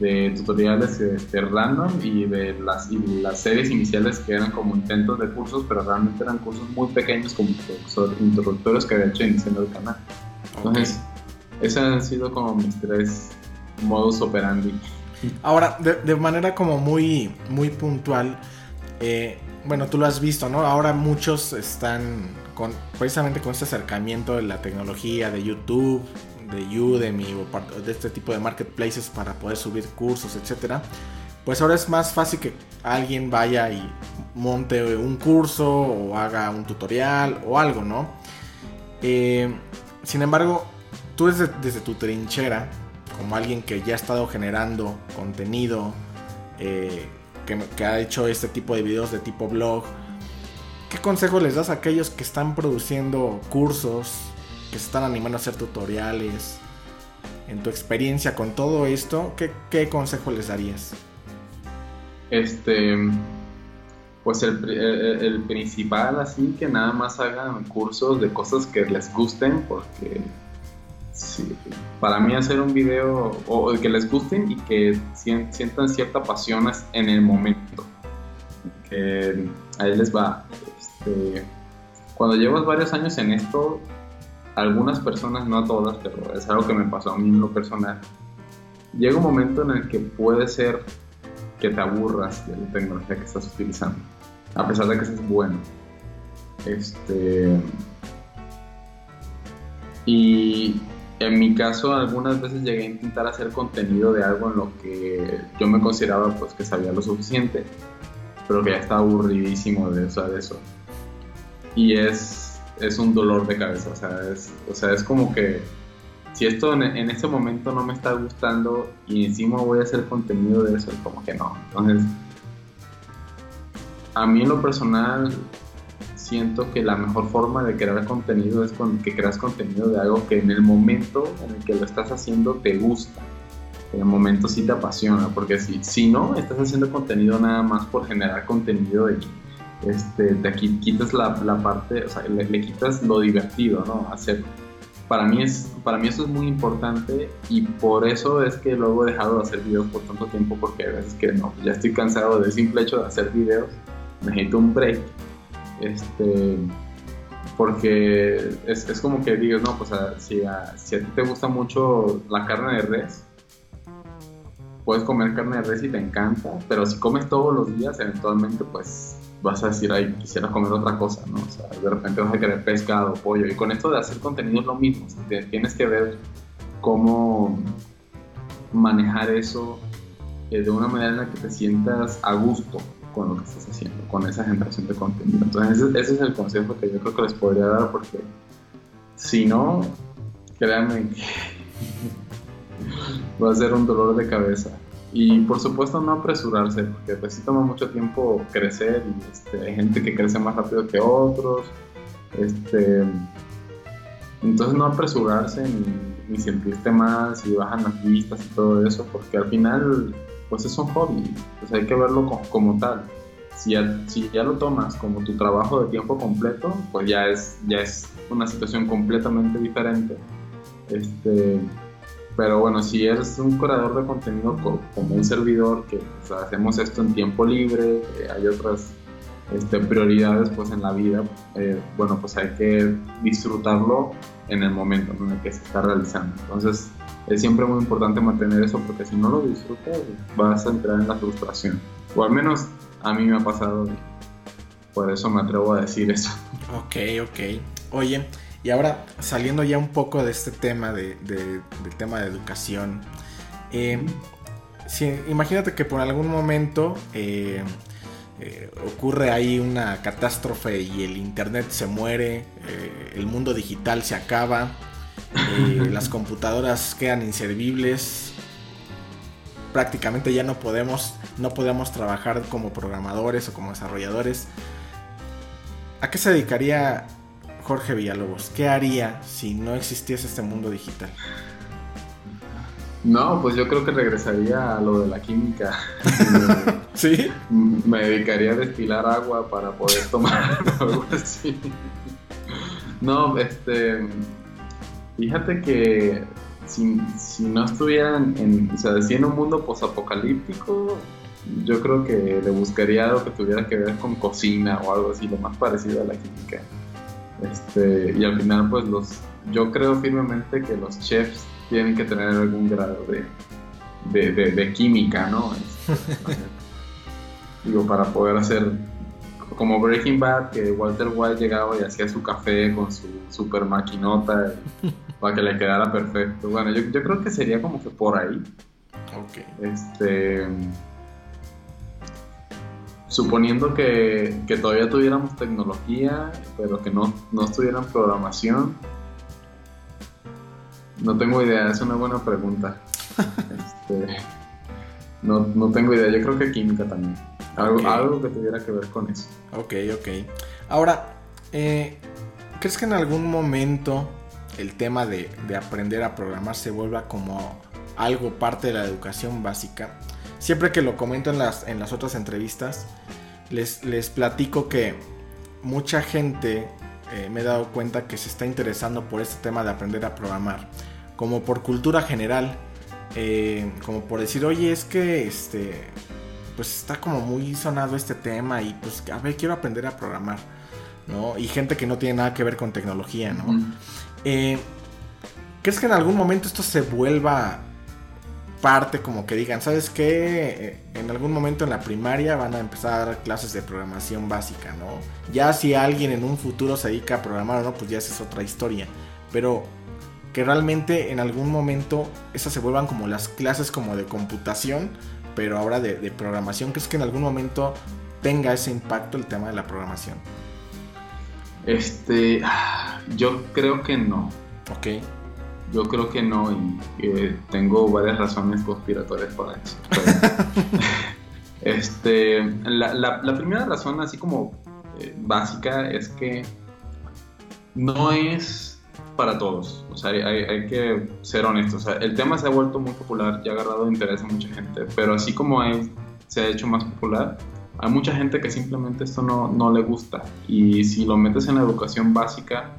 de tutoriales este, random y de las, las series iniciales que eran como intentos de cursos, pero realmente eran cursos muy pequeños como introductorios que había hecho iniciando el canal. Entonces, esos han sido como mis tres modos operandi. Ahora, de, de manera como muy, muy puntual, eh, bueno, tú lo has visto, ¿no? Ahora muchos están con, precisamente con este acercamiento de la tecnología, de YouTube, de Udemy o de este tipo de marketplaces para poder subir cursos, etcétera. Pues ahora es más fácil que alguien vaya y monte un curso o haga un tutorial o algo, ¿no? Eh, sin embargo, tú desde, desde, tu trinchera, como alguien que ya ha estado generando contenido, eh, que, ha hecho este tipo de videos de tipo blog, ¿qué consejo les das a aquellos que están produciendo cursos, que se están animando a hacer tutoriales? En tu experiencia con todo esto, ¿qué, consejo les darías? Este, pues el, principal, así que nada más hagan cursos de cosas que les gusten, porque para mí hacer un video o, que les gusten y que sientan cierta pasión en el momento. Ahí les va. Este, cuando llevas varios años en esto, algunas personas, no todas, pero es algo que me pasó a mí en lo personal, llega un momento en el que puede ser que te aburras de la tecnología que estás utilizando, a pesar de que es bueno. Este, y en mi caso, algunas veces llegué a intentar hacer contenido de algo en lo que yo me consideraba pues que sabía lo suficiente, pero que ya estaba aburridísimo de eso. Y es, es un dolor de cabeza, o sea, es, o sea, es como que si esto en, en este momento no me está gustando y encima voy a hacer contenido de eso, como que no. Entonces, a mí en lo personal siento que la mejor forma de crear contenido es con que creas contenido de algo que en el momento en el que lo estás haciendo te gusta. En el momento sí te apasiona, porque si, si no, estás haciendo contenido nada más por generar contenido y este, te quitas la, la parte, o sea, le, quitas lo divertido, ¿no? Hacer, para mí, es, para mí eso es muy importante y por eso es que luego he dejado de hacer videos por tanto tiempo, porque a veces que no, ya estoy cansado del simple hecho de hacer videos, necesito un break este, porque es, es como que digo, no, pues si, a, si a ti te gusta mucho la carne de res, puedes comer carne de res y te encanta, pero si comes todos los días, eventualmente pues vas a decir, ay, quisiera comer otra cosa, ¿no? O sea, de repente vas a querer pescado, pollo, y con esto de hacer contenido es lo mismo, tienes que ver cómo manejar eso eh, de una manera en la que te sientas a gusto, con lo que estás haciendo, con esa generación de contenido. Entonces ese, es el consejo que yo creo que les podría dar porque si no, créanme que va a ser un dolor de cabeza. Y por supuesto no apresurarse, porque pues sí toma mucho tiempo crecer y este, hay gente que crece más rápido que otros. Este, entonces no apresurarse ni, ni sentirte mal si bajan las vistas y todo eso, porque al final pues es un hobby, pues hay que verlo como, tal. Si ya, si ya, lo tomas como tu trabajo de tiempo completo, pues ya es, ya es una situación completamente diferente. Este, pero bueno, si eres un creador de contenido como un servidor, que hacemos esto en tiempo libre, hay otras este, prioridades pues en la vida, eh, bueno, pues hay que disfrutarlo en el momento en el que se está realizando. Entonces, es siempre muy importante mantener eso porque si no lo disfrutas vas a entrar en la frustración. O al menos a mí me ha pasado. Por eso me atrevo a decir eso. Ok, ok. Oye, y ahora saliendo ya un poco de este tema de, del tema de educación. Eh, imagínate que por algún momento eh, eh, ocurre ahí una catástrofe y el internet se muere, el mundo digital se acaba eh, las computadoras quedan inservibles, prácticamente ya no podemos, no podemos trabajar como programadores o como desarrolladores. ¿A qué se dedicaría Jorge Villalobos? ¿Qué haría si no existiese este mundo digital? No, pues yo creo que regresaría a lo de la química. ¿Sí? Me dedicaría a destilar agua para poder tomar algo así. No, este Fíjate que si, si no estuvieran en, o sea, si en un mundo posapocalíptico, yo creo que le buscaría algo que tuviera que ver con cocina o algo así, lo más parecido a la química. Este, y al final, pues los, yo creo firmemente que los chefs tienen que tener algún grado de, de, de, química, ¿no? Este, digo, para poder hacer como Breaking Bad, que Walter White llegaba y hacía su café con su super maquinota para que le quedara perfecto. Bueno, yo, yo, creo que sería como que por ahí. Ok. Este. Suponiendo que, que todavía tuviéramos tecnología, pero que no, no estuvieran programación. No tengo idea, es una buena pregunta. este, no, no tengo idea, yo creo que química también. Algo, algo que tuviera que ver con eso. Ok, ok. Ahora, eh, ¿crees que en algún momento el tema de, de, aprender a programar se vuelva como algo parte de la educación básica? Siempre que lo comento en las, en las otras entrevistas, les, les platico que mucha gente eh, me he dado cuenta que se está interesando por este tema de aprender a programar, como por cultura general, eh, como por decir, oye, es que este, pues está como muy sonado este tema y pues a ver, quiero aprender a programar, ¿no? Y gente que no tiene nada que ver con tecnología, ¿no? Eh, ¿Crees que en algún momento esto se vuelva parte como que digan, ¿sabes qué? Eh, en algún momento en la primaria van a empezar a dar clases de programación básica, ¿no? Ya si alguien en un futuro se dedica a programar o no, pues ya esa es otra historia. Pero que realmente en algún momento esas se vuelvan como las clases como de computación pero ahora de, programación, ¿crees que en algún momento tenga ese impacto el tema de la programación? Este, yo creo que no. Ok. Yo creo que no y tengo varias razones conspiratorias para eso. este, la, primera razón, así como eh, básica, es que no es para todos. O sea, hay, que ser honestos. O sea, el tema se ha vuelto muy popular y ha agarrado interés a mucha gente, pero así como se ha hecho más popular, hay mucha gente que simplemente esto no, no le gusta. Y si lo metes en la educación básica,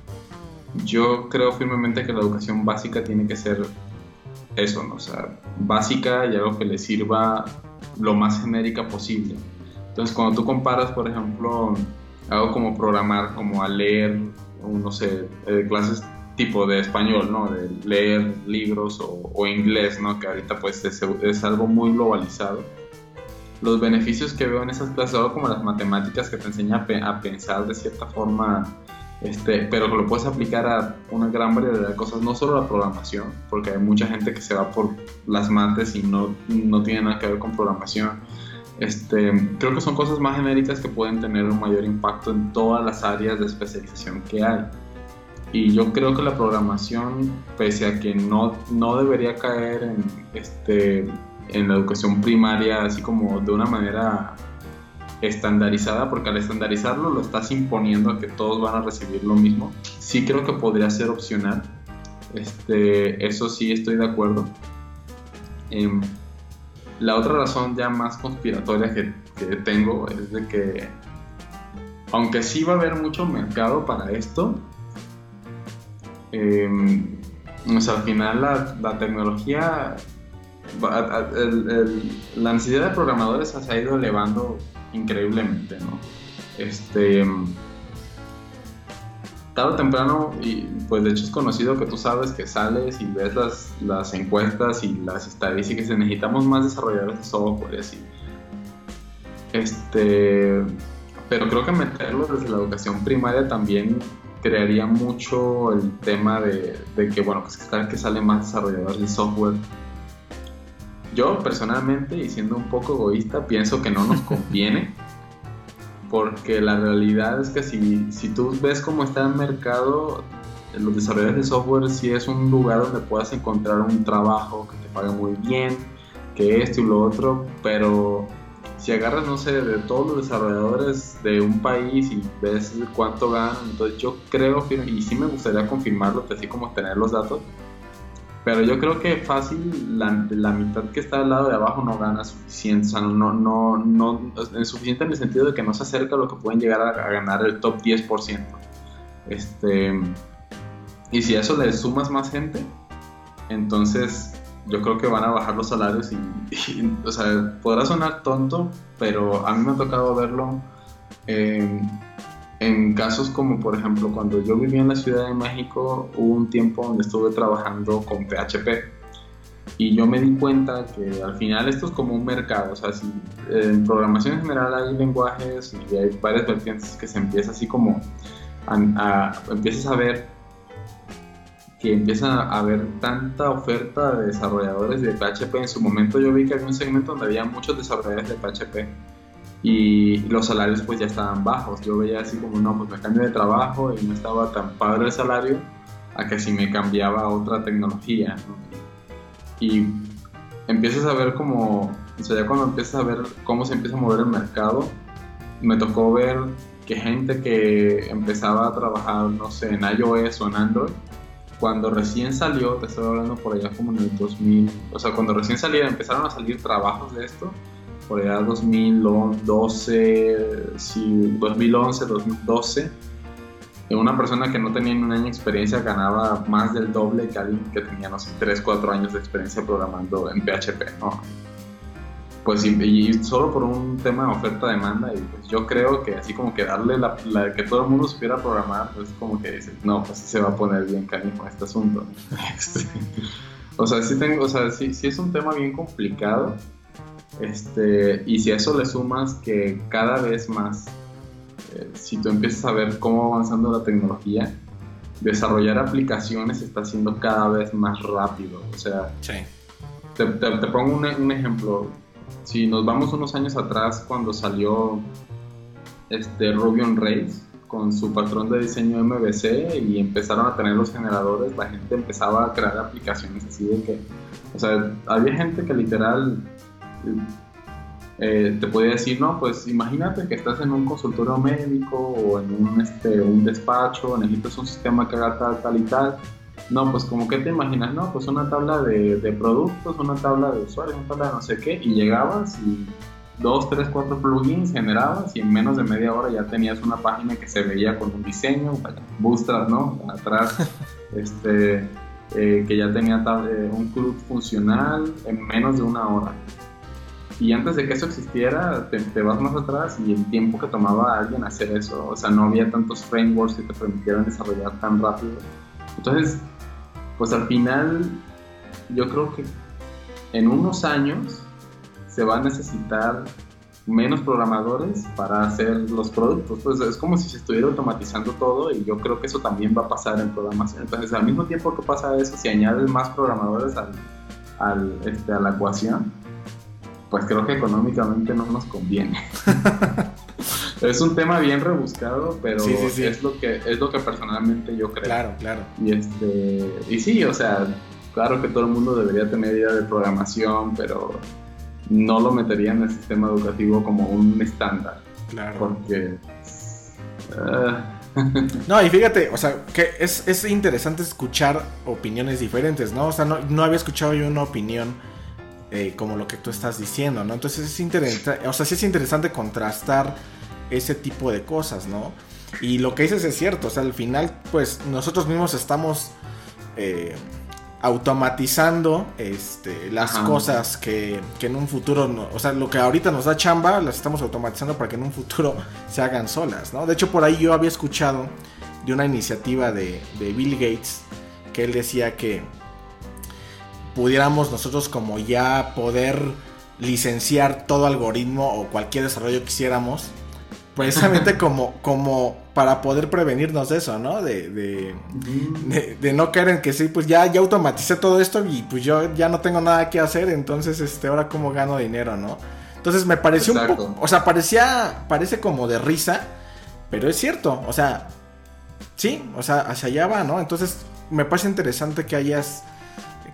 yo creo firmemente que la educación básica tiene que ser eso, ¿no? O sea, básica y algo que le sirva lo más genérica posible. Entonces, cuando tú comparas, por ejemplo, algo como programar, como a leer, no sé, eh, clases tipo de español, ¿no? De leer libros o, inglés, ¿no? Que ahorita pues es, algo muy globalizado. Los beneficios que veo en esas clases, algo como las matemáticas que te enseña a, pensar de cierta forma, este, pero lo puedes aplicar a una gran variedad de cosas, no solo la programación, porque hay mucha gente que se va por las mates y no, no tiene nada que ver con programación. Este, creo que son cosas más genéricas que pueden tener un mayor impacto en todas las áreas de especialización que hay. Y yo creo que la programación, pese a que no, no debería caer en, este, en la educación primaria así como de una manera estandarizada, porque al estandarizarlo lo estás imponiendo a que todos van a recibir lo mismo. Sí creo que podría ser opcional. Este, eso sí estoy de acuerdo. Em, la otra razón ya más conspiratoria que, que tengo es de que, aunque sí va a haber mucho mercado para esto, eh, al final la, tecnología, la necesidad de programadores se ha ido elevando increíblemente, ¿no? Este, tarde o temprano, y pues de hecho es conocido que tú sabes que sales y ves las, las encuestas y las estadísticas y necesitamos más desarrolladores de software y así. Este, pero creo que meterlo desde la educación primaria también crearía mucho el tema de, que, bueno, pues que sale más desarrolladores de software. Yo personalmente, y siendo un poco egoísta, pienso que no nos conviene, porque la realidad es que si, si tú ves cómo está el mercado, los desarrolladores de software sí es un lugar donde puedas encontrar un trabajo que te pague muy bien, que esto y lo otro, pero si agarras, no sé, de todos los desarrolladores de un país y ves cuánto ganan, entonces yo creo, y sí me gustaría confirmarlo, así como tener los datos, pero yo creo que fácil la, la, mitad que está al lado de abajo no gana suficiente, o sea, no, no, no, es suficiente en el sentido de que no se acerca a lo que pueden llegar a, ganar el top 10%. Este, y si a eso le sumas más gente, entonces yo creo que van a bajar los salarios y, o sea, podrá sonar tonto, pero a mí me ha tocado verlo en, en, casos como, por ejemplo, cuando yo vivía en la Ciudad de México, hubo un tiempo donde estuve trabajando con PHP. Y yo me di cuenta que al final esto es como un mercado, o sea, si en programación en general hay lenguajes y hay varias vertientes que se empieza así como a, empiezas a ver que empieza a haber tanta oferta de desarrolladores de PHP. En su momento yo vi que había un segmento donde había muchos desarrolladores de PHP y los salarios pues ya estaban bajos. Yo veía así como, no, pues me cambio de trabajo y no estaba tan padre el salario a que si me cambiaba a otra tecnología. Y empiezas a ver como, o sea, ya cuando empiezas a ver cómo se empieza a mover el mercado, me tocó ver que gente que empezaba a trabajar, no sé, en iOS o en Android, cuando recién salió, te estoy hablando por allá como en el 2000, o sea, cuando recién salieron, empezaron a salir trabajos de esto, por allá 2012, sí, 2011, 2012, una persona que no tenía ni un año de experiencia ganaba más del doble que alguien que tenía, no sé, 3, 4 años de experiencia programando en PHP, ¿no? Pues y, solo por un tema de oferta-demanda, y pues yo creo que así como que darle la, que todo el mundo supiera programar, pues como que dice, no, pues se va a poner bien canijo este asunto. O sea, sí, tengo, o sea sí, sí es un tema bien complicado, este, y si a eso le sumas que cada vez más, eh, si tú empiezas a ver cómo va avanzando la tecnología, desarrollar aplicaciones está siendo cada vez más rápido. O sea, te, pongo un, ejemplo. Si nos vamos unos años atrás, cuando salió este Ruby on Rails con su patrón de diseño MVC y empezaron a tener los generadores, la gente empezaba a crear aplicaciones así de que, o sea, había gente que literal eh, te podría decir, no, pues imagínate que estás en un consultorio médico o en un, este, un despacho, necesitas un sistema que haga tal, tal y tal. No, pues como que te imaginas, no, pues una tabla de, de productos, una tabla de usuarios, una tabla de no sé qué, y llegabas y dos, tres, cuatro plugins generabas y en menos de media hora ya tenías una página que se veía con un diseño, bootstrap, ¿no? Atrás, este, eh, que ya tenía eh, un club funcional en menos de una hora. Y antes de que eso existiera, te, vas más atrás y el tiempo que tomaba alguien hacer eso, o sea, no había tantos frameworks que te permitieran desarrollar tan rápido. Entonces, pues al final, yo creo que en unos años se va a necesitar menos programadores para hacer los productos. Pues es como si se estuviera automatizando todo y yo creo que eso también va a pasar en programación. Entonces, al mismo tiempo que pasa eso, si añades más programadores al, al, este, a la ecuación, pues creo que económicamente no nos conviene. es un tema bien rebuscado, pero es lo que es lo que personalmente yo creo. Claro, claro. Y este y sí, o sea, claro que todo el mundo debería tener idea de programación, pero no lo metería en el sistema educativo como un estándar. Claro. Porque ah. No, y fíjate, o sea, que es, es, interesante escuchar opiniones diferentes, ¿no? O sea, no, no había escuchado yo una opinión eh, como lo que tú estás diciendo, ¿no? Entonces es interesante, o sea, sí es interesante contrastar ese tipo de cosas, ¿no? Y lo que dices es cierto, o sea, al final, pues nosotros mismos estamos eh, automatizando este, las cosas que, que, en un futuro, o sea, lo que ahorita nos da chamba, las estamos automatizando para que en un futuro se hagan solas, ¿no? De hecho, por ahí yo había escuchado de una iniciativa de, de Bill Gates, que él decía que pudiéramos nosotros como ya poder licenciar todo algoritmo o cualquier desarrollo que quisiéramos, precisamente como, como para poder prevenirnos de eso, ¿no? De, de, no caer en que sí, pues ya, ya automaticé todo esto y pues yo ya no tengo nada que hacer, entonces este, ahora cómo gano dinero, ¿no? Entonces me pareció un poco, o sea, parecía, parece como de risa, pero es cierto, o sea, sí, o sea, hacia allá va, ¿no? Entonces me parece interesante que hayas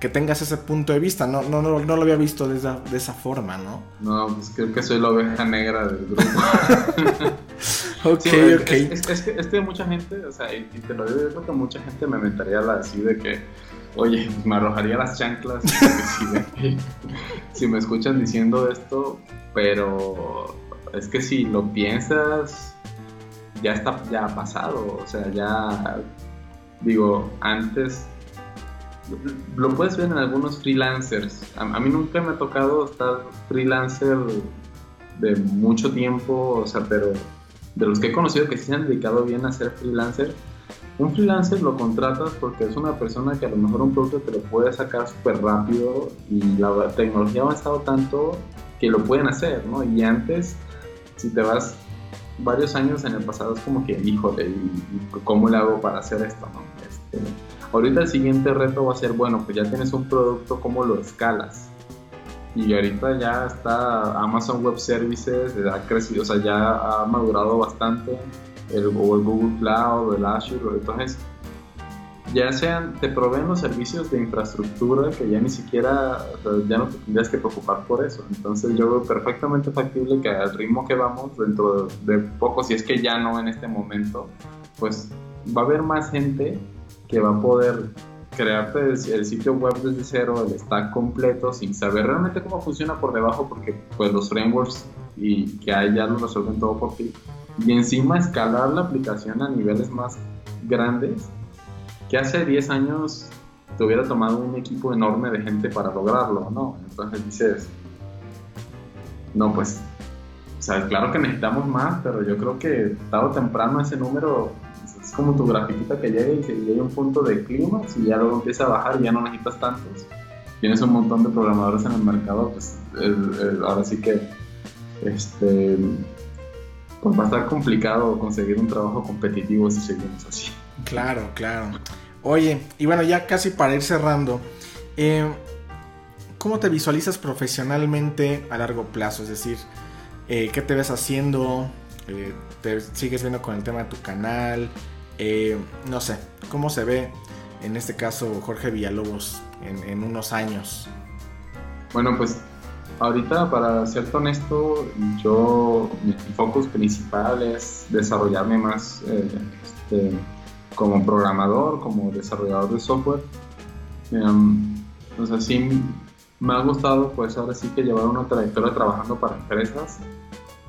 que tengas ese punto de vista. No, no, no, no lo había visto de esa, de esa forma, ¿no? No, pues creo que soy la oveja negra del grupo. ok, ok. Es, que, es, que, mucha gente, o sea, y, te lo digo, yo creo que mucha gente me mentaría así de que, oye, me arrojaría las chanclas si, si me escuchan diciendo esto, pero es que si lo piensas, ya está, ya ha pasado, o sea, ya, digo, antes lo puedes ver en algunos freelancers. A, mí nunca me ha tocado estar freelancer de mucho tiempo, o sea, pero de los que he conocido que se han dedicado bien a ser freelancer, un freelancer lo contratas porque es una persona que a lo mejor un producto te lo puede sacar súper rápido y la tecnología ha avanzado tanto que lo pueden hacer, ¿no? Y antes, si te vas varios años en el pasado, es como que, híjole, ¿cómo le hago para hacer esto, no? Este, ahorita el siguiente reto va a ser, bueno, pues ya tienes un producto, ¿cómo lo escalas? Y ahorita ya está Amazon Web Services, ha crecido, o sea, ya ha madurado bastante, el, o el Google Cloud, o el Azure, entonces ya sean, te proveen los servicios de infraestructura que ya ni siquiera, ya no te tendrías que preocupar por eso. Entonces yo veo perfectamente factible que al ritmo que vamos, dentro de poco, si es que ya no en este momento, pues va a haber más gente que va a poder crearte el sitio web desde cero, el stack completo, sin saber realmente cómo funciona por debajo, porque pues los frameworks y que hay ya lo resuelven todo por ti. Y encima escalar la aplicación a niveles más grandes que hace 10 años te hubiera tomado un equipo enorme de gente para lograrlo, ¿no? Entonces dices, no, pues, o sea, claro que necesitamos más, pero yo creo que tarde o temprano ese número como tu grafiquita que llega y que hay un punto de clima y ya luego empieza a bajar y ya no necesitas tantos. Tienes un montón de programadores en el mercado, pues ahora sí que este, pues va a estar complicado conseguir un trabajo competitivo si seguimos así. Claro, claro. Oye, y bueno, ya casi para ir cerrando, eh, ¿cómo te visualizas profesionalmente a largo plazo? Es decir, eh, ¿qué te ves haciendo? Eh, ¿Te sigues viendo con el tema de tu canal? No sé, ¿cómo se ve en este caso Jorge Villalobos en, unos años? Bueno, pues ahorita para ser honesto, yo mi focus principal es desarrollarme más este, como programador, como desarrollador de software. Um, pues me ha gustado pues ahora sí que llevar una trayectoria trabajando para empresas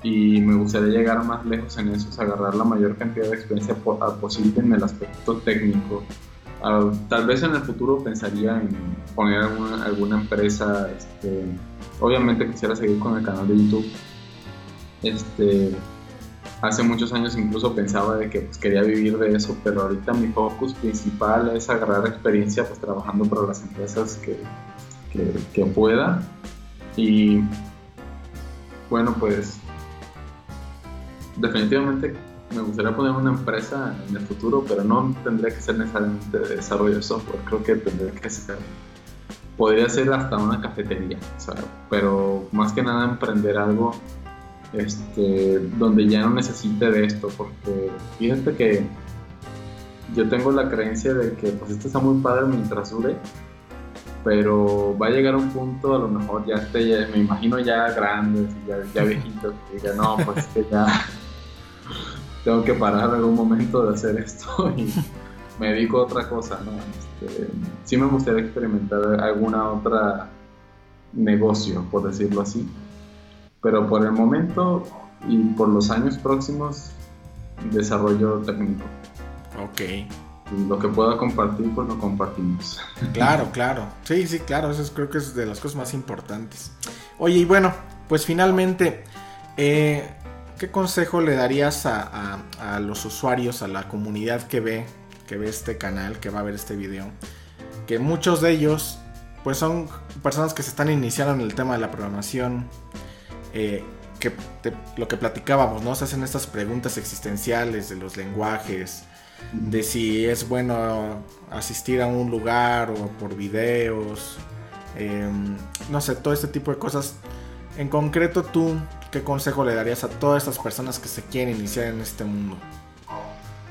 y me gustaría llegar más lejos en eso, es agarrar la mayor cantidad de experiencia posible en el aspecto técnico. Ah, tal vez en el futuro pensaría en poner alguna, alguna empresa, este, obviamente quisiera seguir con el canal de YouTube, este, hace muchos años incluso pensaba de que pues, quería vivir de eso, pero ahorita mi focus principal es agarrar experiencia pues trabajando para las empresas que, que, pueda. Y bueno, pues definitivamente me gustaría poner una empresa en el futuro, pero no tendría que ser necesariamente de desarrollo de software, creo que tendría que ser, podría ser hasta una cafetería, pero más que nada emprender algo este, donde ya no necesite de esto, porque fíjate que yo tengo la creencia de que pues esto está muy padre mientras dure, pero va a llegar un punto, a lo mejor ya esté, me imagino ya grande, ya, ya viejito, que diga, no, pues que ya tengo que parar algún momento de hacer esto y me dedico a otra cosa, ¿no? Este, sí me gustaría experimentar alguna otra negocio, por decirlo así pero por el momento y por los años próximos, desarrollo técnico. Ok. Y lo que pueda compartir, pues lo compartimos. Claro, claro. Sí, sí, claro. Eso creo que es de las cosas más importantes. Oye, y bueno, pues finalmente, eh, ¿qué consejo le darías a, los usuarios, a la comunidad que ve, que ve este canal, que va a ver este video? Que muchos de ellos, pues son personas que se están iniciando en el tema de la programación, eh, que lo que platicábamos, ¿no? Se hacen estas preguntas existenciales de los lenguajes, de si es bueno asistir a un lugar o por videos, em, no sé, todo este tipo de cosas. En concreto, tú, ¿qué consejo le darías a todas estas personas que se quieren iniciar en este mundo?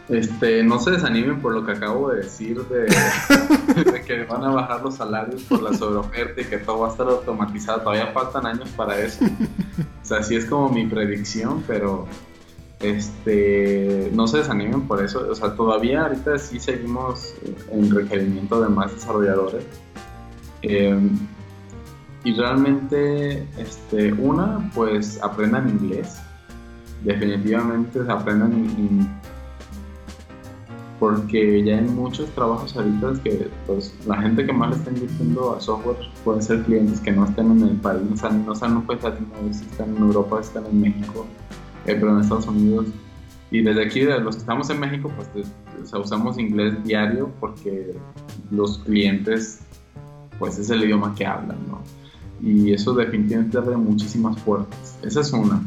Este, no se desanimen por lo que acabo de decir de, que van a bajar los salarios por la sobreoferta y que todo va a estar automatizado. Todavía faltan años para eso. O sea, sí es como mi predicción, pero este, no se desanimen por eso. O sea, todavía ahorita sí seguimos en requerimiento de más desarrolladores. Em, y realmente, este, una, pues aprendan inglés. Definitivamente aprendan inglés porque ya hay muchos trabajos ahorita que pues, la gente que más le está invirtiendo a software pueden ser clientes que no estén en el país, no están, no están en un país latino, están en Europa, están en México, eh, pero en Estados Unidos. Y desde aquí, de los que estamos en México, pues usamos inglés diario porque los clientes, pues es el idioma que hablan, ¿no? Y eso definitivamente abre muchísimas puertas. Esa es una.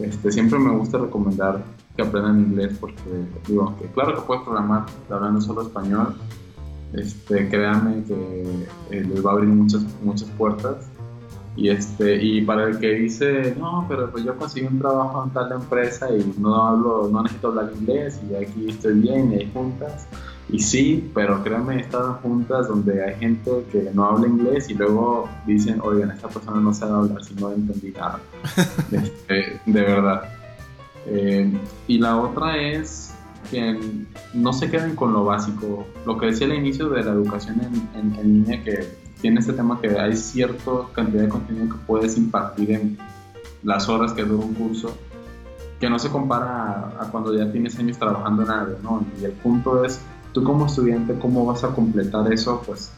Este, siempre me gusta recomendar que aprendan inglés porque, digo, que claro que puedes programar hablando solo español, este, créanme que eh, les va a abrir muchas, muchas puertas y, este, y para el que dice, no, pero pues yo conseguí un trabajo en tal empresa y no hablo, no necesito hablar inglés y aquí estoy bien y hay juntas. Y sí, pero créanme, he estado en juntas donde hay gente que no habla inglés y luego dicen, oigan, esta persona no sabe hablar si no entendí nada. Este, de verdad. Eh, y la otra es que no se queden con lo básico. Lo que decía al inicio de la educación en, en línea, que tiene este tema que hay cierta cantidad de contenido que puedes impartir en las horas que dura un curso, que no se compara a, cuando ya tienes años trabajando en algo, ¿no? Y el punto es, tú como estudiante, ¿cómo vas a completar eso? Pues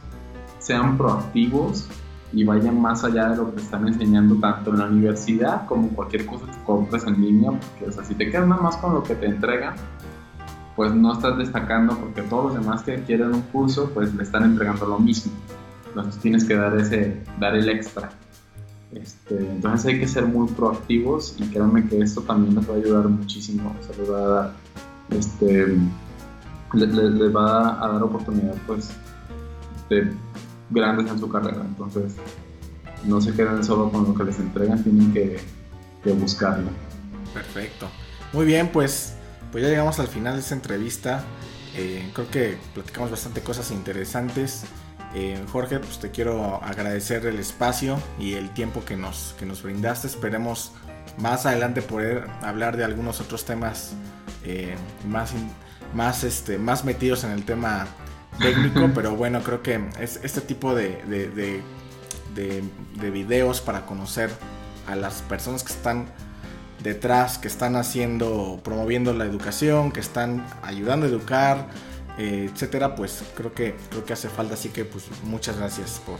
sean proactivos y vayan más allá de lo que están enseñando tanto en la universidad como cualquier cosa que compres en línea, porque o si te quedas nada más con lo que te entregan, pues no estás destacando porque todos los demás que quieren un curso, pues le están entregando lo mismo entonces tienes que dar, ese, dar el extra. Este, entonces hay que ser muy proactivos y créanme que esto también les va a ayudar muchísimo. O sea, va a dar, este, les, va a dar oportunidad pues, de grandes en su carrera. Entonces no se queden solo con lo que les entregan, tienen que, buscarlo. Perfecto. Muy bien, pues, pues ya llegamos al final de esta entrevista. Eh, creo que platicamos bastante cosas interesantes. Eh, Jorge, pues te quiero agradecer el espacio y el tiempo que nos, que nos brindaste. Esperemos más adelante poder hablar de algunos otros temas eh, más, más, este, más metidos en el tema técnico, pero bueno, creo que es este tipo de, de, de, videos para conocer a las personas que están detrás, que están haciendo, promoviendo la educación, que están ayudando a educar, eh, etcétera, pues creo que, creo que hace falta. Así que pues muchas gracias por,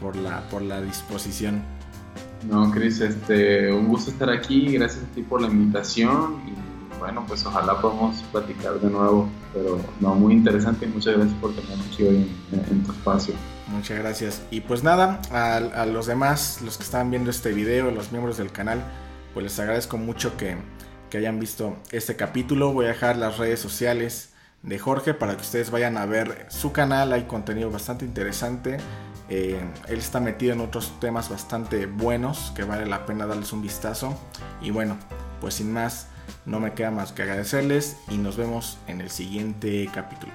por, la, por la disposición. No, Cris, este, un gusto estar aquí, gracias a ti por la invitación y bueno, pues ojalá podamos platicar de nuevo, pero no, muy interesante y muchas gracias por tenerme aquí hoy en, tu espacio. Muchas gracias. Y pues nada, a, a, los demás, los que están viendo este video, los miembros del canal, pues les agradezco mucho que, que hayan visto este capítulo. Voy a dejar las redes sociales de Jorge para que ustedes vayan a ver su canal. Hay contenido bastante interesante. Eh, él está metido en otros temas bastante buenos que vale la pena darles un vistazo. Y bueno, pues sin más, no me queda más que agradecerles y nos vemos en el siguiente capítulo.